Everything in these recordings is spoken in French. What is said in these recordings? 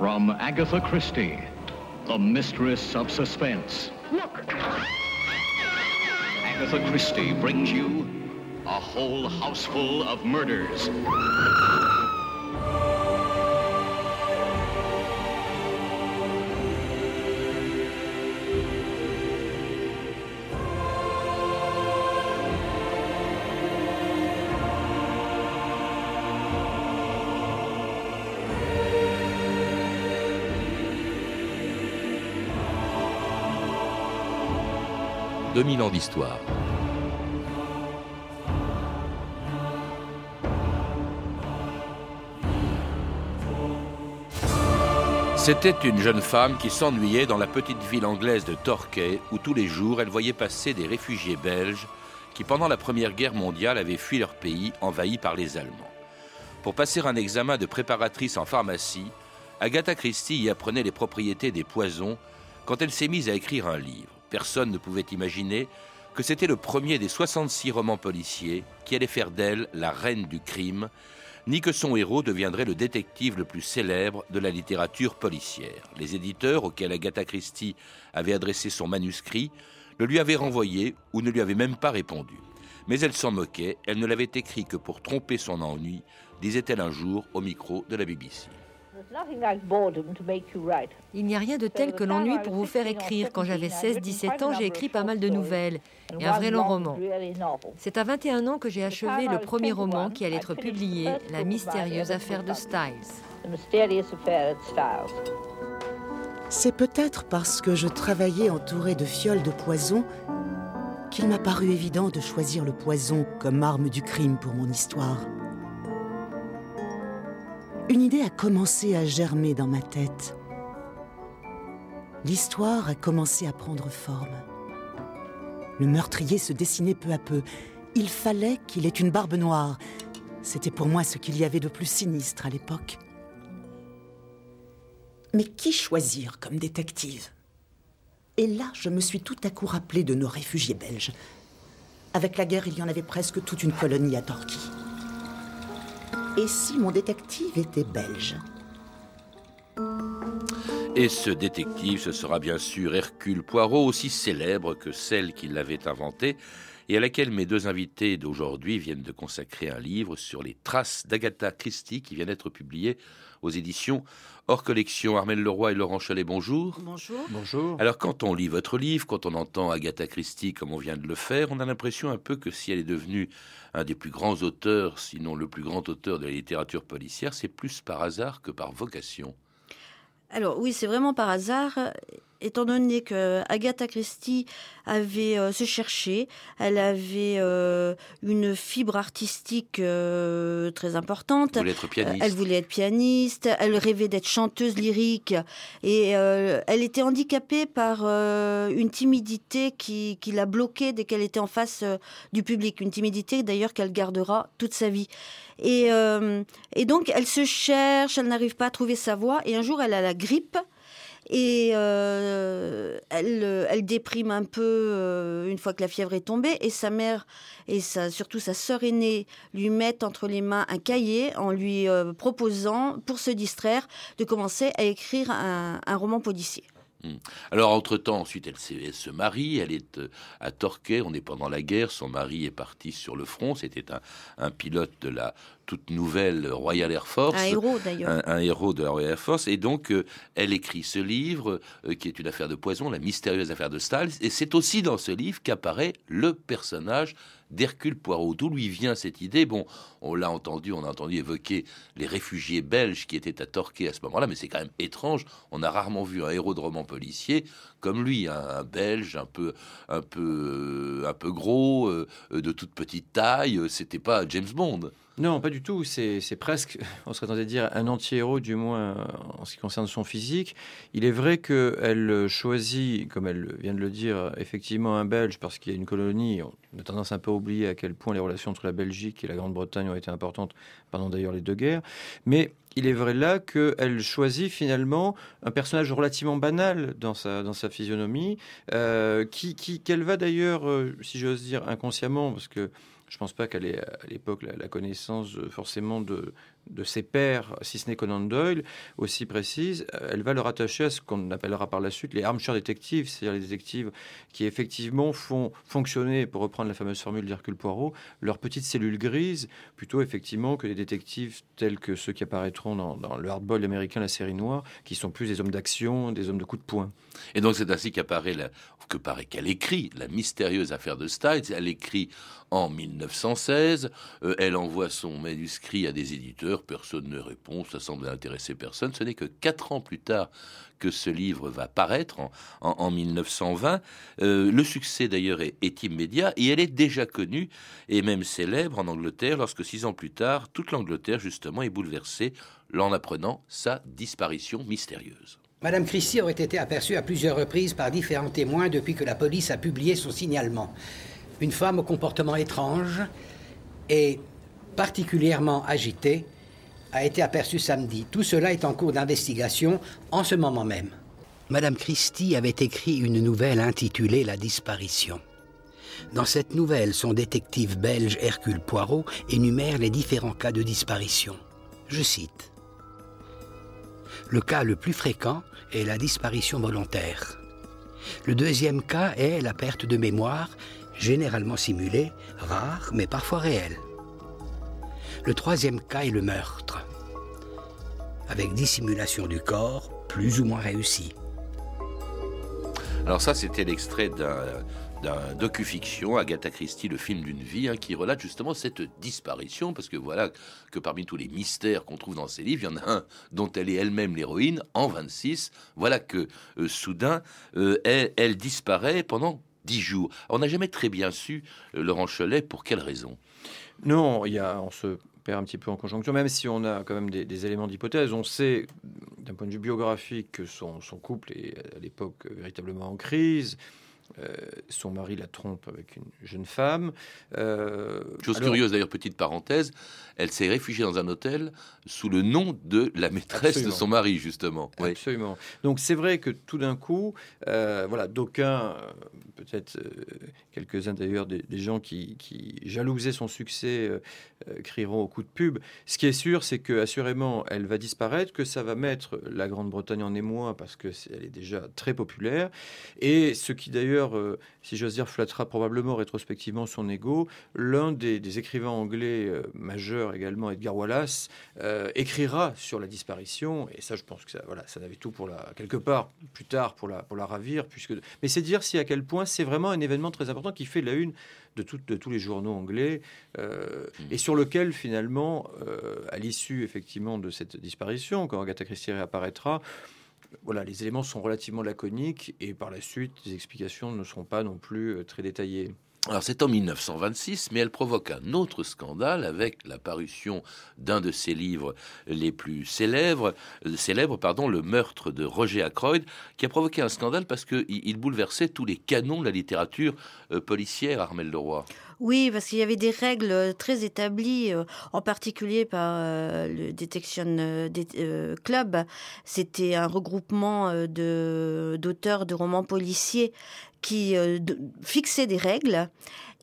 From Agatha Christie, the mistress of suspense. Look! Agatha Christie brings you a whole houseful of murders. 2000 ans d'histoire. C'était une jeune femme qui s'ennuyait dans la petite ville anglaise de Torquay où tous les jours elle voyait passer des réfugiés belges qui pendant la Première Guerre mondiale avaient fui leur pays envahi par les Allemands. Pour passer un examen de préparatrice en pharmacie, Agatha Christie y apprenait les propriétés des poisons quand elle s'est mise à écrire un livre. Personne ne pouvait imaginer que c'était le premier des 66 romans policiers qui allait faire d'elle la reine du crime, ni que son héros deviendrait le détective le plus célèbre de la littérature policière. Les éditeurs auxquels Agatha Christie avait adressé son manuscrit le lui avaient renvoyé ou ne lui avaient même pas répondu. Mais elle s'en moquait, elle ne l'avait écrit que pour tromper son ennui, disait-elle un jour au micro de la BBC. Il n'y a rien de tel que l'ennui pour vous faire écrire. Quand j'avais 16-17 ans, j'ai écrit pas mal de nouvelles et un vrai long roman. C'est à 21 ans que j'ai achevé le premier roman qui allait être publié, La mystérieuse affaire de Styles. C'est peut-être parce que je travaillais entouré de fioles de poison qu'il m'a paru évident de choisir le poison comme arme du crime pour mon histoire une idée a commencé à germer dans ma tête. L'histoire a commencé à prendre forme. Le meurtrier se dessinait peu à peu. Il fallait qu'il ait une barbe noire. C'était pour moi ce qu'il y avait de plus sinistre à l'époque. Mais qui choisir comme détective? Et là, je me suis tout à coup rappelé de nos réfugiés belges. Avec la guerre, il y en avait presque toute une colonie à Torquay. Et si mon détective était belge et ce détective, ce sera bien sûr Hercule Poirot, aussi célèbre que celle qui l'avait inventé, et à laquelle mes deux invités d'aujourd'hui viennent de consacrer un livre sur les traces d'Agatha Christie qui vient d'être publié aux éditions hors collection. Armel Leroy et Laurent Chalet, bonjour. Bonjour. Bonjour. Alors quand on lit votre livre, quand on entend Agatha Christie comme on vient de le faire, on a l'impression un peu que si elle est devenue un des plus grands auteurs, sinon le plus grand auteur de la littérature policière, c'est plus par hasard que par vocation. Alors oui, c'est vraiment par hasard étant donné que Agatha Christie avait euh, se cherché, elle avait euh, une fibre artistique euh, très importante. Elle voulait être pianiste. Elle voulait être pianiste. Elle rêvait d'être chanteuse lyrique et elle était handicapée par une timidité qui, qui l'a bloquée dès qu'elle était en face du public. Une timidité d'ailleurs qu'elle gardera toute sa vie. Et, et donc elle se cherche, elle n'arrive pas à trouver sa voix et un jour elle a la grippe. Et euh, elle, elle, déprime un peu euh, une fois que la fièvre est tombée. Et sa mère et surtout sa sœur aînée lui mettent entre les mains un cahier en lui euh, proposant, pour se distraire, de commencer à écrire un, roman policier. Hmm. Alors, entre-temps, ensuite, elle, se marie, elle est à Torquay, on est pendant la guerre, son mari est parti sur le front, c'était un, pilote de la toute nouvelle Royal Air Force. Un héros d'ailleurs. Un, héros de la Royal Air Force. Et donc, euh, elle écrit ce livre, euh, qui est une affaire de poison, la mystérieuse affaire de Styles. Et c'est aussi dans ce livre qu'apparaît le personnage d'Hercule Poirot. D'où lui vient cette idée? Bon, on l'a entendu, on a entendu évoquer les réfugiés belges qui étaient à Torquay à ce moment-là, mais c'est quand même étrange. On a rarement vu un héros de roman policier comme lui, un, belge un peu, un peu, un peu gros, de toute petite taille. C'était pas James Bond. Non, pas du tout. C'est presque, on serait tenté de dire, un anti-héros, du moins en ce qui concerne son physique. Il est vrai qu'elle choisit, comme elle vient de le dire, effectivement un Belge parce qu'il y a une colonie. On a tendance un peu à oublier à quel point les relations entre la Belgique et la Grande-Bretagne ont été importantes pendant d'ailleurs les deux guerres. Mais il est vrai là qu'elle choisit finalement un personnage relativement banal dans sa, physionomie, euh, qui qu'elle va d'ailleurs, euh, si j'ose dire inconsciemment, parce que je ne pense pas qu'elle ait à l'époque la, connaissance forcément de, de ses pairs, si ce n'est Conan Doyle, aussi précise, elle va le rattacher à ce qu'on appellera par la suite les armchair détectives, c'est-à-dire les détectives qui effectivement font fonctionner, pour reprendre la fameuse formule d'Hercule Poirot, leur petite cellule grise, plutôt effectivement que les détectives tels que ceux qui apparaîtront dans, dans le hardball américain, la série noire, qui sont plus des hommes d'action, des hommes de coups de poing. Et donc c'est ainsi qu'apparaît, que paraît qu'elle écrit la mystérieuse affaire de Stiles. Elle écrit en 1916. Euh, elle envoie son manuscrit à des éditeurs. Personne ne répond. Ça semble intéresser personne. Ce n'est que quatre ans plus tard que ce livre va paraître en, 1920. Euh, le succès d'ailleurs est, immédiat et elle est déjà connue et même célèbre en Angleterre lorsque six ans plus tard, toute l'Angleterre justement est bouleversée en apprenant sa disparition mystérieuse. Madame Christie aurait été aperçue à plusieurs reprises par différents témoins depuis que la police a publié son signalement. Une femme au comportement étrange et particulièrement agitée a été aperçue samedi. Tout cela est en cours d'investigation en ce moment même. Madame Christie avait écrit une nouvelle intitulée La disparition. Dans cette nouvelle, son détective belge Hercule Poirot énumère les différents cas de disparition. Je cite. Le cas le plus fréquent est la disparition volontaire. Le deuxième cas est la perte de mémoire, généralement simulée, rare mais parfois réelle. Le troisième cas est le meurtre, avec dissimulation du corps plus ou moins réussie. Alors ça, c'était l'extrait d'un d'un docu-fiction, Agatha Christie, le film d'une vie, hein, qui relate justement cette disparition, parce que voilà que parmi tous les mystères qu'on trouve dans ces livres, il y en a un dont elle est elle-même l'héroïne, en 26. Voilà que euh, soudain, euh, elle, disparaît pendant jours. on n'a jamais très bien su, euh, Laurent Cholet, pour quelle raison. Non, il y a, on se perd un petit peu en conjoncture, même si on a quand même des, des éléments d'hypothèse. On sait, d'un point de vue biographique, que son, son couple est à l'époque véritablement en crise. Euh, son mari la trompe avec une jeune femme. Euh, Chose curieuse d'ailleurs, petite parenthèse, elle s'est réfugiée dans un hôtel sous le nom de la maîtresse de son mari, justement. Absolument. Donc c'est vrai que tout d'un coup, euh, voilà, d'aucuns, peut-être quelques-uns d'ailleurs des, gens qui, qui, jalousaient son succès, crieront au coup de pub. Ce qui est sûr, c'est que assurément, elle va disparaître, que ça va mettre la Grande-Bretagne en émoi parce que est, elle est déjà très populaire, et ce qui d'ailleurs euh, si j'ose dire, flattera probablement rétrospectivement son ego. L'un des, écrivains anglais euh, majeurs également, Edgar Wallace, euh, écrira sur la disparition. Et ça, je pense que ça, voilà, ça n'avait tout pour la quelque part plus tard pour la pour la ravir, puisque. Mais c'est dire si à quel point c'est vraiment un événement très important qui fait la une de, de tous les journaux anglais et sur lequel finalement, à l'issue effectivement de cette disparition, quand Agatha Christie réapparaîtra, voilà, les éléments sont relativement laconiques et par la suite, les explications ne seront pas non plus euh, très détaillées. Alors c'est en 1926, mais elle provoque un autre scandale avec la parution d'un de ses livres les plus célèbres, euh, célèbres pardon, le meurtre de Roger Ackroyd, qui a provoqué un scandale parce qu'il il bouleversait tous les canons de la littérature euh, policière, Armel Leroy. Oui, parce qu'il y avait des règles très établies, euh, en particulier par le Detection Club. C'était un regroupement d'auteurs de romans policiers qui euh, fixait des règles.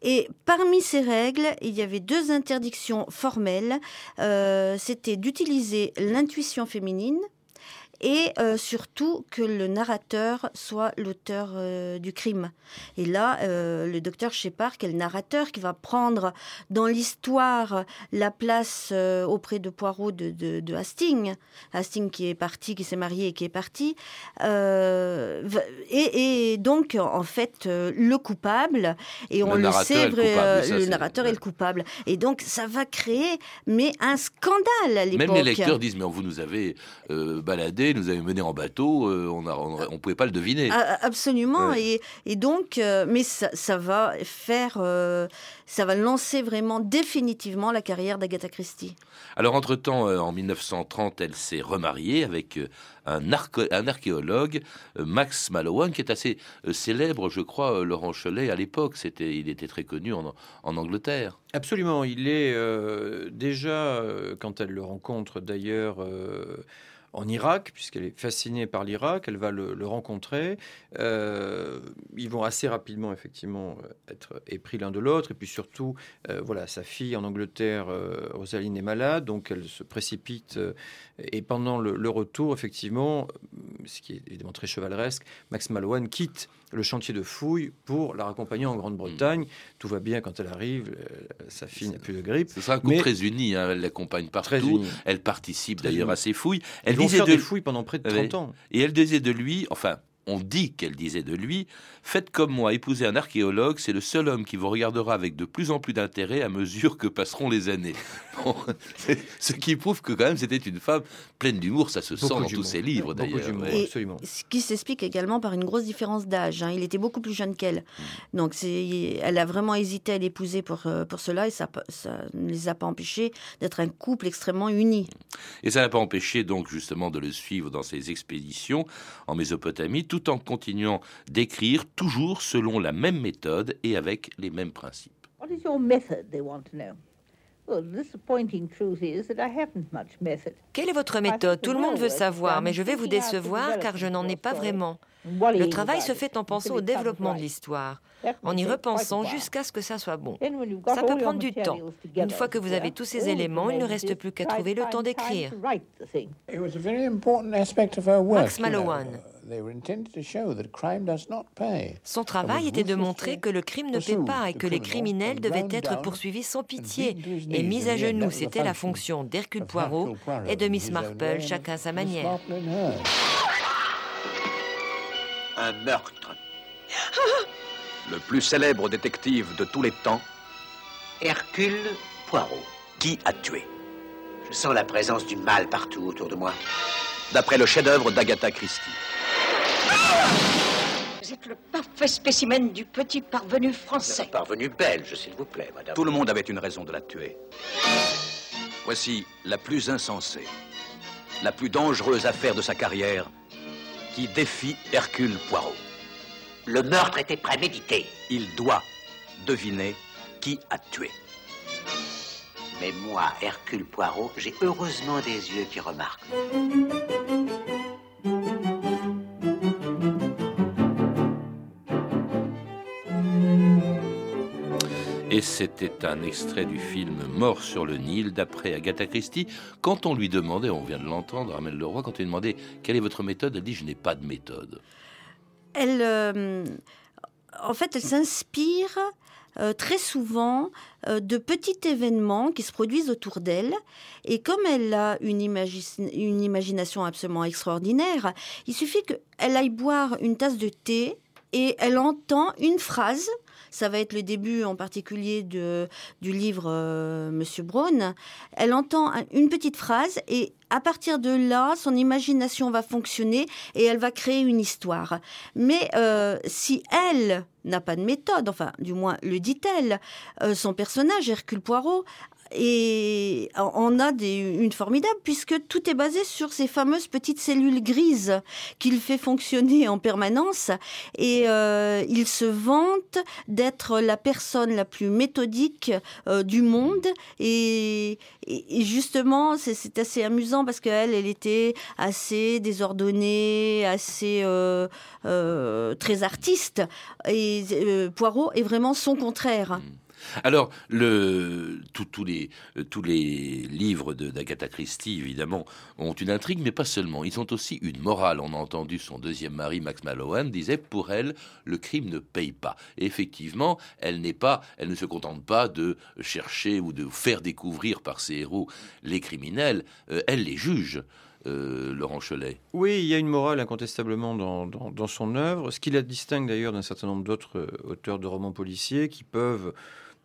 Et parmi ces règles, il y avait deux interdictions formelles. Euh, c'était d'utiliser l'intuition féminine et euh, surtout que le narrateur soit l'auteur euh, du crime. Et là, euh, le docteur Shepard, qui est le narrateur, qui va prendre dans l'histoire la place auprès de Poirot de, de, de, Hastings, Hastings qui est parti, qui s'est marié et qui est parti, et, et, donc en fait le coupable, et on le, sait, le, narrateur est le coupable. Et donc ça va créer mais un scandale à l'époque. Même les lecteurs disent mais vous nous avez baladé nous avait mené en bateau, euh, on ne on, pouvait pas le deviner. Ah, absolument. Et, donc, euh, mais ça, va faire, euh, ça va lancer vraiment définitivement la carrière d'Agatha Christie. Alors, entre-temps, en 1930, elle s'est remariée avec un, un archéologue, Max Mallowan, qui est assez célèbre, je crois, Laurent Cholet, à l'époque. C'était, il était très connu en, en Angleterre. Absolument. Il est déjà, quand elle le rencontre d'ailleurs, en Irak, puisqu'elle est fascinée par l'Irak, elle va le, rencontrer. Euh, ils vont assez rapidement, effectivement, euh, être épris l'un de l'autre. Et puis surtout, euh, voilà, sa fille en Angleterre, Rosaline, est malade, donc elle se précipite. et pendant le, retour, effectivement, ce qui est évidemment très chevaleresque, Max Malouane quitte le chantier de fouilles pour la raccompagner en Grande-Bretagne. Mm. Tout va bien quand elle arrive, sa fille n'a plus de grippe. C'est un coup très uni, hein. elle l'accompagne partout, elle participe d'ailleurs à ses fouilles. Elle disait de... des fouilles pendant près de 30 ans. Et elle disait de lui, enfin, on dit qu'elle disait de lui Faites comme moi, épousez un archéologue, c'est le seul homme qui vous regardera avec de plus en plus d'intérêt à mesure que passeront les années. ce qui prouve que quand même c'était une femme pleine d'humour, ça se sent dans tous ses livres d'ailleurs. Ce qui s'explique également par une grosse différence d'âge. Hein. Il était beaucoup plus jeune qu'elle. Hmm. Donc elle a vraiment hésité à l'épouser pour, euh, pour cela et ça, ça ne les a pas empêchés d'être un couple extrêmement uni. Et ça n'a pas empêché donc justement de le suivre dans ses expéditions en Mésopotamie tout en continuant d'écrire toujours selon la même méthode et avec les mêmes principes. Quelle est votre méthode? Tout le monde veut savoir, mais je vais vous décevoir car je n'en ai pas vraiment. Le travail se fait en pensant au développement de l'histoire, en y repensant jusqu'à ce que ça soit bon. Ça peut prendre du temps. Une fois que vous avez tous ces éléments, il ne reste plus qu'à trouver le temps d'écrire. Max Mallowan. Son travail était de montrer que le crime ne paie pas et que les criminels devaient être poursuivis sans pitié et mis à genoux. C'était la fonction d'Hercule Poirot et de Miss Marple, chacun à sa manière. Un meurtre. Le plus célèbre détective de tous les temps, Hercule Poirot. Qui a tué? Je sens la présence du mal partout autour de moi. D'après le chef-d'œuvre d'Agatha Christie. Vous êtes le parfait spécimen du petit parvenu français. Le parvenu belge, s'il vous plaît, madame. Tout le monde avait une raison de la tuer. Voici la plus insensée, la plus dangereuse affaire de sa carrière qui défie Hercule Poirot. Le meurtre était prémédité. Il doit deviner qui a tué. Mais moi, Hercule Poirot, j'ai heureusement des yeux qui remarquent. Et c'était un extrait du film Mort sur le Nil d'après Agatha Christie. Quand on lui demandait, on vient de l'entendre, Armel Leroy, quand on lui demandait quelle est votre méthode, elle dit Je n'ai pas de méthode. Elle. Euh, en fait, elle s'inspire euh, très souvent euh, de petits événements qui se produisent autour d'elle. Et comme elle a une, une imagination absolument extraordinaire, il suffit qu'elle aille boire une tasse de thé et elle entend une phrase ça va être le début en particulier du livre euh, Monsieur Braun. Elle entend une petite phrase et à partir de là, son imagination va fonctionner et elle va créer une histoire. Mais euh, si elle n'a pas de méthode, enfin du moins le dit-elle, euh, son personnage, Hercule Poirot, et on a une formidable puisque tout est basé sur ces fameuses petites cellules grises qu'il fait fonctionner en permanence et euh, il se vante d'être la personne la plus méthodique euh, du monde et, justement c'est assez amusant parce qu'elle elle était assez désordonnée assez euh, très artiste et Poirot est vraiment son contraire. Mmh. Alors, le, tous les, livres d'Agatha Christie, évidemment, ont une intrigue, mais pas seulement. Ils ont aussi une morale. On a entendu son deuxième mari, Max Mallowan, disait pour elle, le crime ne paye pas. Effectivement, elle n'est pas, elle ne se contente pas de chercher ou de faire découvrir par ses héros les criminels. Euh, elle les juge. Euh, Laurent Cholet. Oui, il y a une morale incontestablement dans, dans son œuvre, ce qui la distingue d'ailleurs d'un certain nombre d'autres euh, auteurs de romans policiers qui peuvent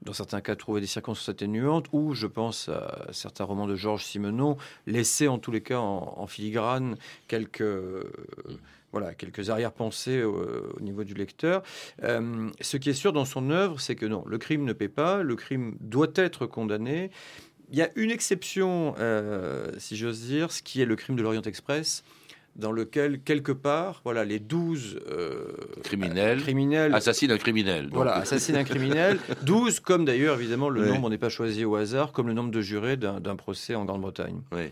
dans certains cas, trouver des circonstances atténuantes, ou je pense à certains romans de Georges Simenon, laisser en tous les cas en, filigrane quelques, voilà, quelques arrière-pensées au, niveau du lecteur. Euh, ce qui est sûr dans son œuvre, c'est que non, le crime ne paie pas, le crime doit être condamné. Il y a une exception, euh, si j'ose dire, ce qui est le crime de l'Orient Express, dans lequel, quelque part, voilà, les 12 criminels, criminels assassinent un criminel. Voilà, assassinent un criminel. 12, comme d'ailleurs, évidemment, le nombre n'est pas choisi au hasard, comme le nombre de jurés d'un procès en Grande-Bretagne. Oui.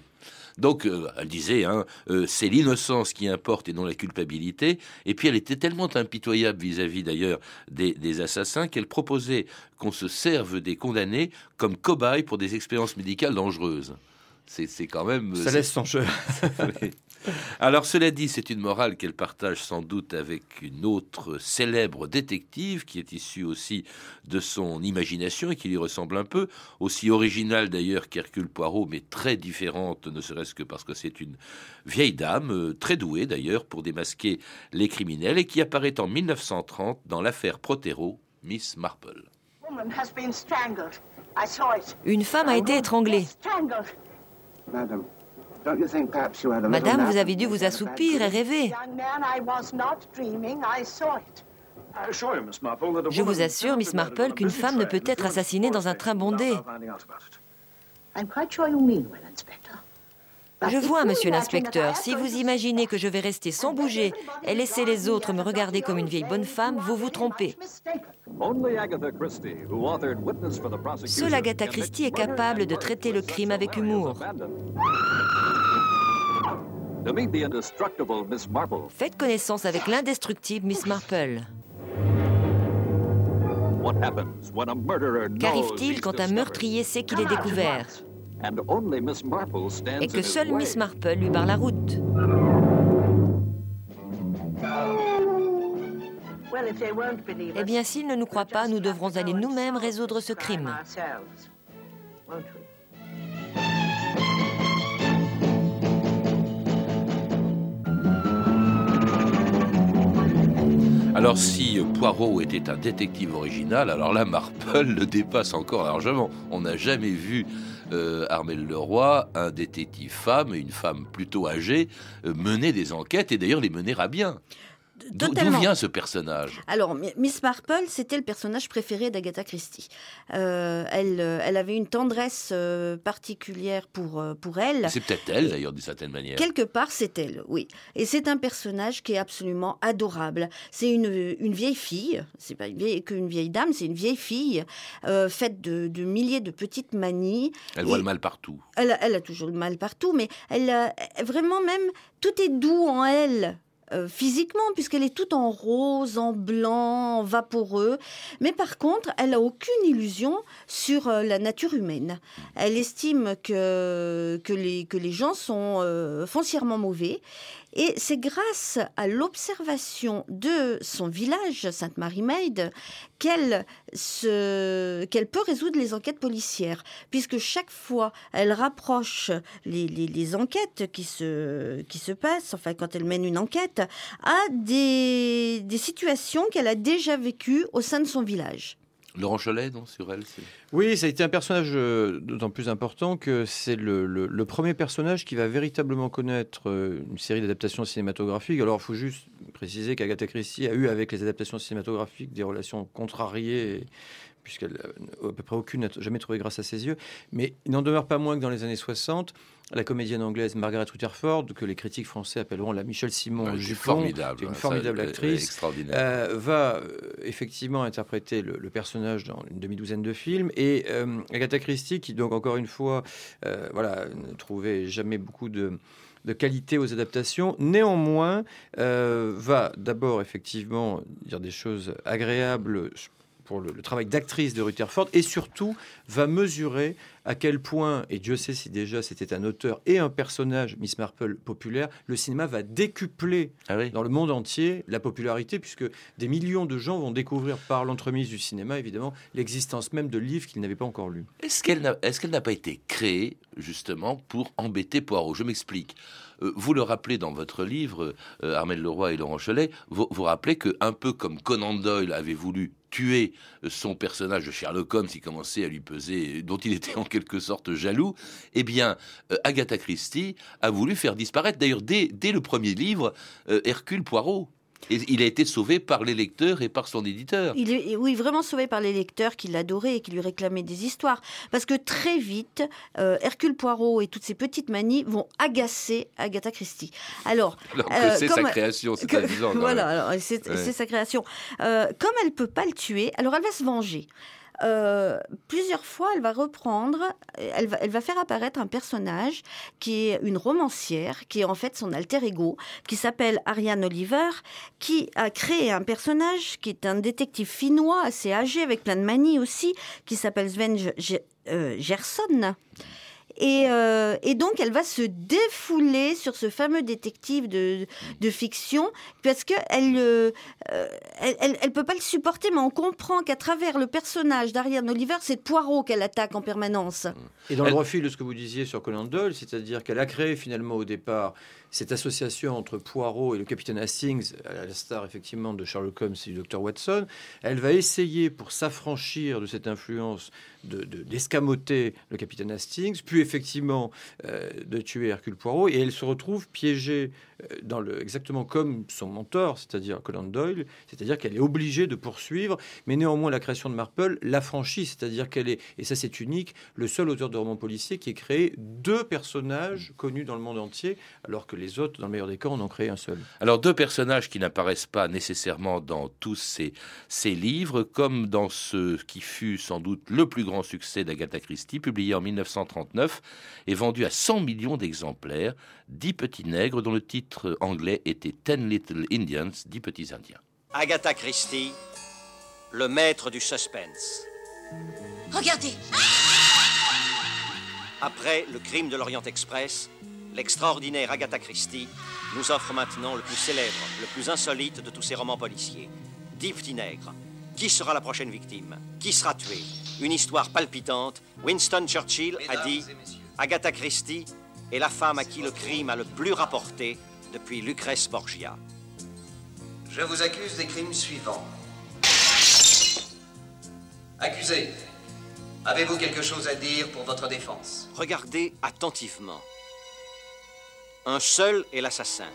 Donc, euh, elle disait, hein, euh, c'est l'innocence qui importe et non la culpabilité. Et puis, elle était tellement impitoyable vis-à-vis d'ailleurs des, assassins qu'elle proposait qu'on se serve des condamnés comme cobayes pour des expériences médicales dangereuses. C'est quand même. Ça laisse son jeu. Alors cela dit, c'est une morale qu'elle partage sans doute avec une autre célèbre détective qui est issue aussi de son imagination et qui lui ressemble un peu, aussi originale d'ailleurs qu'Hercule Poirot, mais très différente, ne serait-ce que parce que c'est une vieille dame, euh, très douée d'ailleurs pour démasquer les criminels et qui apparaît en 1930 dans l'affaire Protero, Miss Marple. Une femme a été étranglée. Madame, vous avez dû vous assoupir et rêver. Je vous assure, Miss Marple, qu'une femme ne peut être assassinée dans un train bondé. Je vois, monsieur l'inspecteur, si vous imaginez que je vais rester sans bouger et laisser les autres me regarder comme une vieille bonne femme, vous vous trompez. Seule Agatha Christie est capable de traiter le crime avec humour. Faites connaissance avec l'indestructible Miss Marple. Qu'arrive-t-il quand un meurtrier sait qu'il est découvert? Et que seule Miss Marple lui barre la route Eh bien, s'ils ne nous croient pas, nous devrons aller nous-mêmes résoudre ce crime. Alors si Poirot était un détective original, alors là Marple le dépasse encore largement. On n'a jamais vu euh, Armel Leroy, un détective femme, une femme plutôt âgée, euh, mener des enquêtes et d'ailleurs les mener à bien. D'où vient ce personnage? Alors, Miss Marple, c'était le personnage préféré d'Agatha Christie. Euh, elle, euh, elle avait une tendresse euh, particulière pour, pour elle. C'est peut-être elle, d'ailleurs, d'une certaine manière. Quelque part, c'est elle, oui. Et c'est un personnage qui est absolument adorable. C'est une, une vieille fille, c'est pas qu'une vieille dame, c'est une vieille fille faite de, de, milliers de petites manies. Elle voit le mal partout. Elle, elle a toujours le mal partout, mais elle, vraiment même, tout est doux en elle. Euh, physiquement, puisqu'elle est toute en rose, en blanc, en vaporeux. Mais par contre, elle a aucune illusion sur euh, la nature humaine. Elle estime que, que, les, que les gens sont euh, foncièrement mauvais et c'est grâce à l'observation de son village, Sainte-Marie-Maide, qu'elle peut résoudre les enquêtes policières, puisque chaque fois elle rapproche les, enquêtes qui se, passent, enfin quand elle mène une enquête, à des situations qu'elle a déjà vécues au sein de son village. Laurent Cholet, non, sur elle Oui, ça a été un personnage euh, d'autant plus important que c'est le, premier personnage qui va véritablement connaître euh, une série d'adaptations cinématographiques. Alors, il faut juste préciser qu'Agatha Christie a eu avec les adaptations cinématographiques des relations contrariées puisqu'elle, euh, à peu près aucune n'a jamais trouvé grâce à ses yeux. Mais il n'en demeure pas moins que dans les années 60, la comédienne anglaise Margaret Rutherford, que les critiques français appelleront la Michel Simon du formidable, une formidable actrice, euh, va euh, effectivement interpréter le, personnage dans une demi-douzaine de films. Et Agatha Christie, qui donc encore une fois, voilà, ne trouvait jamais beaucoup de de qualité aux adaptations. Néanmoins, va d'abord effectivement dire des choses agréables pour le, travail d'actrice de Rutherford et surtout va mesurer à quel point, et Dieu sait si déjà c'était un auteur et un personnage, Miss Marple, populaire, le cinéma va décupler ah dans le monde entier la popularité, puisque des millions de gens vont découvrir par l'entremise du cinéma, évidemment, l'existence même de livres qu'ils n'avaient pas encore lus. Est-ce qu'elle n'a est n'a pas été créée, justement, pour embêter Poirot? Je m'explique. Euh, vous le rappelez dans votre livre, euh, Armel Leroy et Laurent Cholet, vous, vous rappelez que, un peu comme Conan Doyle avait voulu tuer son personnage de Sherlock Holmes qui commençait à lui peser, dont il était en quelque sorte jaloux, eh bien, euh, Agatha Christie a voulu faire disparaître, d'ailleurs, dès, le premier livre, Hercule Poirot. Et il a été sauvé par les lecteurs et par son éditeur. Il est, oui, vraiment sauvé par les lecteurs qui l'adoraient et qui lui réclamaient des histoires. Parce que très vite, euh, Hercule Poirot et toutes ces petites manies vont agacer Agatha Christie. Alors, euh, c'est sa création, c'est Voilà, c'est sa création. comme elle peut pas le tuer, alors elle va se venger. Euh, plusieurs fois, elle va reprendre, elle va, faire apparaître un personnage qui est une romancière, qui est en fait son alter ego, qui s'appelle Ariane Oliver, qui a créé un personnage qui est un détective finnois assez âgé, avec plein de manies aussi, qui s'appelle Sven euh, Gerson. Euh, et, donc, elle va se défouler sur ce fameux détective de, fiction parce qu'elle euh, elle, elle, peut pas le supporter, mais on comprend qu'à travers le personnage d'Ariane Oliver, c'est Poirot qu'elle attaque en permanence. Et dans le refil de ce que vous disiez sur Conan Doyle, c'est-à-dire qu'elle a créé finalement au départ cette association entre Poirot et le capitaine Hastings, à la star effectivement de Sherlock Holmes et du docteur Watson, elle va essayer pour s'affranchir de cette influence d'escamoter de, le capitaine Hastings, puis effectivement euh, de tuer Hercule Poirot, et elle se retrouve piégée dans le, exactement comme son mentor, c'est-à-dire Conan Doyle, c'est-à-dire qu'elle est obligée de poursuivre, mais néanmoins la création de Marple l'affranchit, c'est-à-dire qu'elle est, et ça c'est unique, le seul auteur de romans policiers qui ait créé deux personnages connus dans le monde entier, alors que les autres, dans le meilleur des cas, en ont créé un seul. Alors deux personnages qui n'apparaissent pas nécessairement dans tous ces, ces livres, comme dans ce qui fut sans doute le plus grand succès d'Agatha Christie, publié en 1939 et vendu à 100 millions d'exemplaires, Dix petits nègres dont le titre anglais était Ten Little Indians, Dix petits indiens. Agatha Christie, le maître du suspense. Regardez Après le crime de l'Orient Express, l'extraordinaire Agatha Christie nous offre maintenant le plus célèbre, le plus insolite de tous ses romans policiers. Dix petits nègres. Qui sera la prochaine victime? Qui sera tué? Une histoire palpitante. Winston Churchill a dit Agatha Christie est la femme à qui le crime a le plus rapporté depuis Lucrèce Borgia. Je vous accuse des crimes suivants. Accusé, avez-vous quelque chose à dire pour votre défense? Regardez attentivement. Un seul est l'assassin.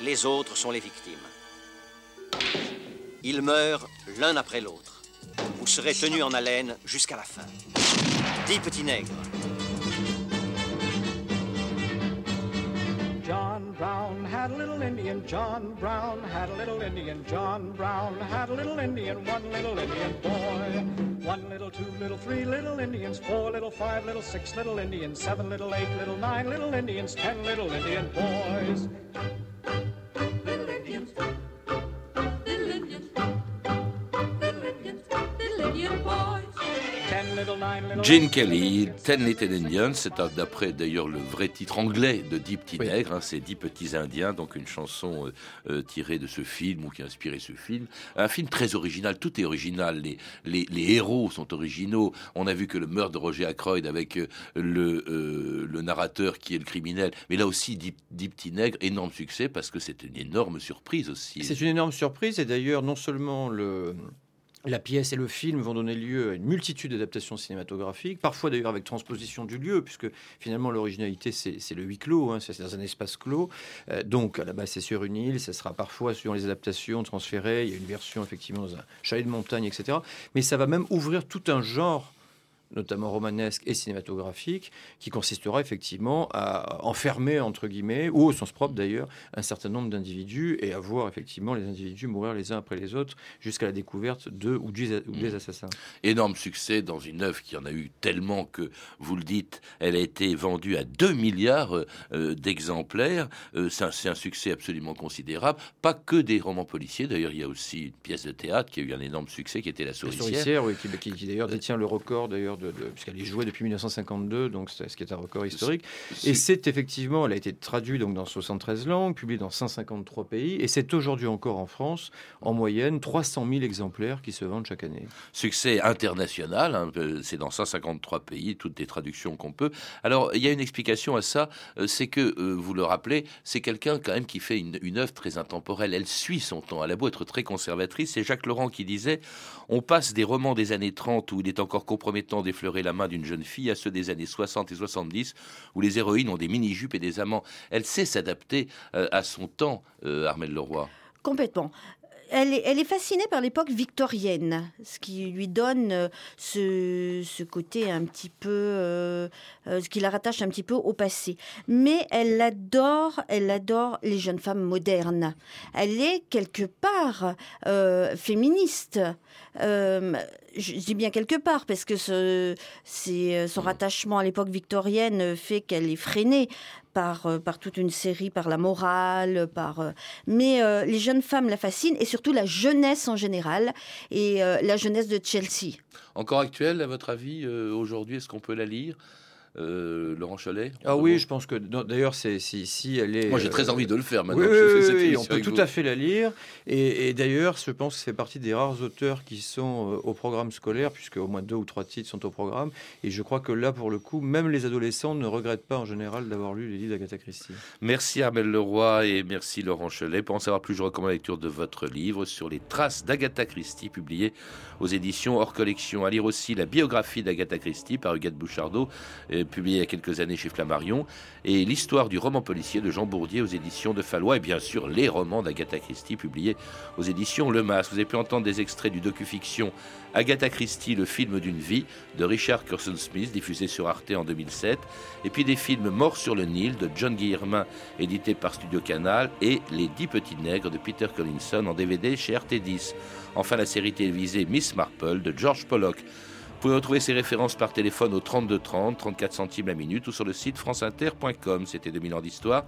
Les autres sont les victimes. Ils meurent l'un après l'autre. Vous serez tenu en haleine jusqu'à la fin. Dix petits nègres. Had a little Indian. John Brown had a little Indian. John Brown had a little Indian. One little Indian boy. One little, two little, three little Indians. Four little, five little, six little Indians. Seven little, eight little, nine little Indians. Ten little Indian boys. Gene Kelly, Ten Little Indians, c'est d'après d'ailleurs le vrai titre anglais de Dix petits nègres, hein, c'est Dix petits indiens, donc une chanson euh, euh, tirée de ce film ou qui a inspiré ce film. Un film très original, tout est original, les, les, héros sont originaux. On a vu que le meurtre de Roger Ackroyd avec euh, le, le narrateur qui est le criminel, mais là aussi Dix, petits nègres, énorme succès parce que c'est une énorme surprise aussi. C'est une énorme surprise et d'ailleurs non seulement le la pièce et le film vont donner lieu à une multitude d'adaptations cinématographiques, parfois d'ailleurs avec transposition du lieu, puisque finalement l'originalité c'est le huis clos, hein, c'est dans un espace clos. Euh, donc base c'est sur une île, ça sera parfois sur les adaptations transférées, il y a une version effectivement dans un chalet de montagne, etc. Mais ça va même ouvrir tout un genre notamment romanesque et cinématographique, qui consistera effectivement à enfermer, entre guillemets, ou au sens propre d'ailleurs, un certain nombre d'individus et à voir effectivement les individus mourir les uns après les autres jusqu'à la découverte de ou des, mmh. assassins. Énorme succès dans une œuvre qui en a eu tellement que, vous le dites, elle a été vendue à 2 milliards euh, d'exemplaires. Euh, c'est un, succès absolument considérable. Pas que des romans policiers, d'ailleurs il y a aussi une pièce de théâtre qui a eu un énorme succès qui était La Souricière. La Souricière, oui, qui, qui d'ailleurs détient le record d'ailleurs puisqu'elle est jouée depuis 1952, donc c'est ce qui est un record historique. Et c'est effectivement, elle a été traduite donc dans 73 langues, publiée dans 153 pays, et c'est aujourd'hui encore en France, en moyenne, 300 000 exemplaires qui se vendent chaque année. Succès international, hein, c'est dans 153 pays, toutes les traductions qu'on peut. Alors, il y a une explication à ça, euh, c'est que, euh, vous le rappelez, c'est quelqu'un quand même qui fait une, une œuvre très intemporelle. Elle suit son temps. Elle a beau être très conservatrice. C'est Jacques Laurent qui disait, on passe des romans des années 30 où il est encore compromettant d'effleurer la main d'une jeune fille à ceux des années 60 et 70 où les héroïnes ont des mini-jupes et des amants. Elle sait s'adapter euh, à son temps, euh, Armelle Leroy. Complètement elle est, fascinée par l'époque victorienne, ce qui lui donne euh, ce, côté un petit peu, euh, ce qui la rattache un petit peu au passé. Mais elle adore, elle adore les jeunes femmes modernes. Elle est quelque part féministe. Je dis bien quelque part parce que ce, son rattachement à l'époque victorienne fait qu'elle est freinée par, euh, par toute une série, par la morale, par. Euh, mais euh, les jeunes femmes la fascinent et surtout la jeunesse en général et la jeunesse de Chelsea. Encore actuelle, à votre avis, aujourd'hui, est-ce qu'on peut la lire? Euh, Laurent Cholet Ah oui, je pense que d'ailleurs, c'est si, si, elle est. Moi, j'ai très envie de le faire maintenant. Oui, on peut tout à fait la lire. Et, d'ailleurs, je pense que c'est partie des rares auteurs qui sont euh, au programme scolaire, puisque au moins deux ou trois titres sont au programme. Et je crois que là, pour le coup, même les adolescents ne regrettent pas en général d'avoir lu les livres d'Agatha Christie. Merci Armel Leroy et merci Laurent Cholet. Pour en savoir plus, je recommande la lecture de votre livre sur les traces d'Agatha Christie, publié aux éditions hors collection. À lire aussi la biographie d'Agatha Christie par Huguette Bouchardot publié il y a quelques années chez Flammarion, et l'histoire du roman policier de Jean Bourdier aux éditions de Fallois, et bien sûr les romans d'Agatha Christie publiés aux éditions Le Mas. Vous avez pu entendre des extraits du docu-fiction Agatha Christie, le film d'une vie de Richard Curson Smith, diffusé sur Arte en 2007, et puis des films Mort sur le Nil de John Guillermin, édité par Studio Canal, et Les Dix Petits Nègres de Peter Collinson en DVD chez RT10. Enfin, la série télévisée Miss Marple de George Pollock. Vous pouvez retrouver ces références par téléphone au 32 30, 34 centimes la minute ou sur le site franceinter.com. C'était 2000 ans d'histoire.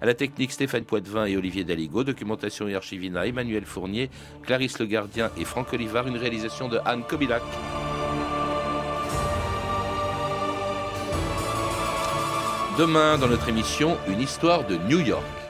À la technique, Stéphane Poitvin et Olivier Daligo. Documentation et archivina, Emmanuel Fournier, Clarisse Le Gardien et Franck Olivard. Une réalisation de Anne Kobilac. Demain, dans notre émission, une histoire de New York.